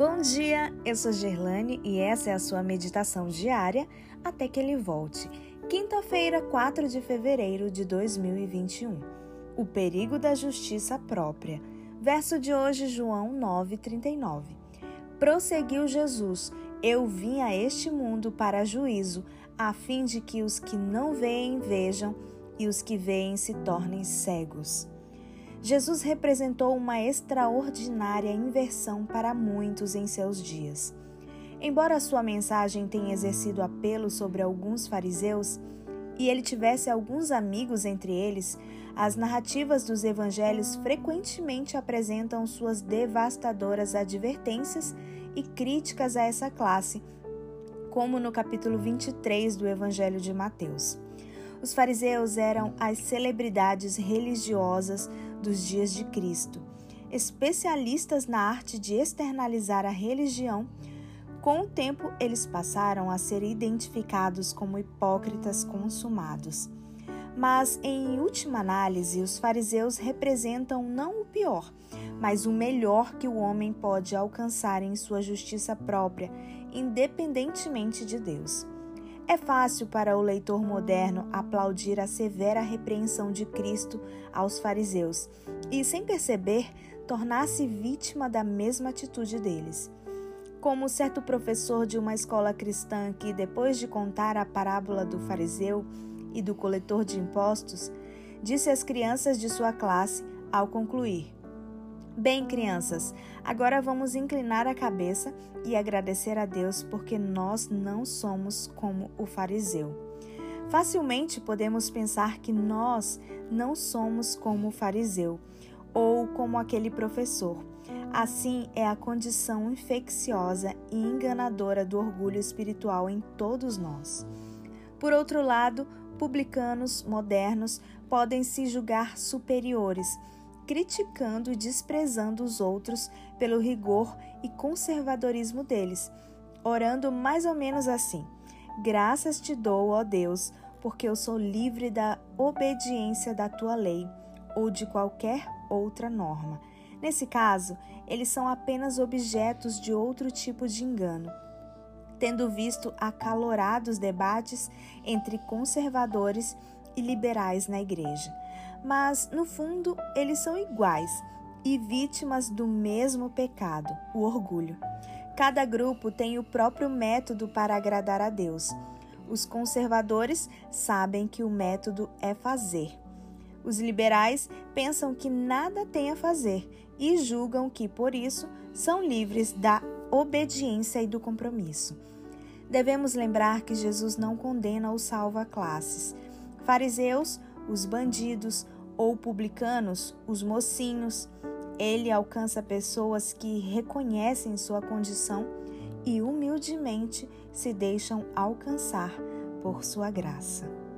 Bom dia, eu sou Gerlane e essa é a sua meditação diária até que ele volte. Quinta-feira, 4 de fevereiro de 2021. O perigo da justiça própria. Verso de hoje, João 9:39. Prosseguiu Jesus: Eu vim a este mundo para juízo, a fim de que os que não veem vejam e os que veem se tornem cegos. Jesus representou uma extraordinária inversão para muitos em seus dias. Embora sua mensagem tenha exercido apelo sobre alguns fariseus e ele tivesse alguns amigos entre eles, as narrativas dos evangelhos frequentemente apresentam suas devastadoras advertências e críticas a essa classe, como no capítulo 23 do Evangelho de Mateus. Os fariseus eram as celebridades religiosas dos dias de Cristo, especialistas na arte de externalizar a religião. Com o tempo, eles passaram a ser identificados como hipócritas consumados. Mas, em última análise, os fariseus representam não o pior, mas o melhor que o homem pode alcançar em sua justiça própria, independentemente de Deus. É fácil para o leitor moderno aplaudir a severa repreensão de Cristo aos fariseus e, sem perceber, tornar-se vítima da mesma atitude deles. Como certo professor de uma escola cristã que, depois de contar a parábola do fariseu e do coletor de impostos, disse às crianças de sua classe ao concluir: Bem, crianças, agora vamos inclinar a cabeça e agradecer a Deus porque nós não somos como o fariseu. Facilmente podemos pensar que nós não somos como o fariseu ou como aquele professor. Assim é a condição infecciosa e enganadora do orgulho espiritual em todos nós. Por outro lado, publicanos modernos podem se julgar superiores criticando e desprezando os outros pelo rigor e conservadorismo deles, orando mais ou menos assim: Graças te dou, ó Deus, porque eu sou livre da obediência da tua lei ou de qualquer outra norma. Nesse caso, eles são apenas objetos de outro tipo de engano. Tendo visto acalorados debates entre conservadores e liberais na igreja mas no fundo eles são iguais e vítimas do mesmo pecado, o orgulho. Cada grupo tem o próprio método para agradar a Deus. Os conservadores sabem que o método é fazer. Os liberais pensam que nada tem a fazer e julgam que, por isso, são livres da obediência e do compromisso. Devemos lembrar que Jesus não condena ou salva classes. Fariseus os bandidos ou publicanos, os mocinhos. Ele alcança pessoas que reconhecem sua condição e humildemente se deixam alcançar por sua graça.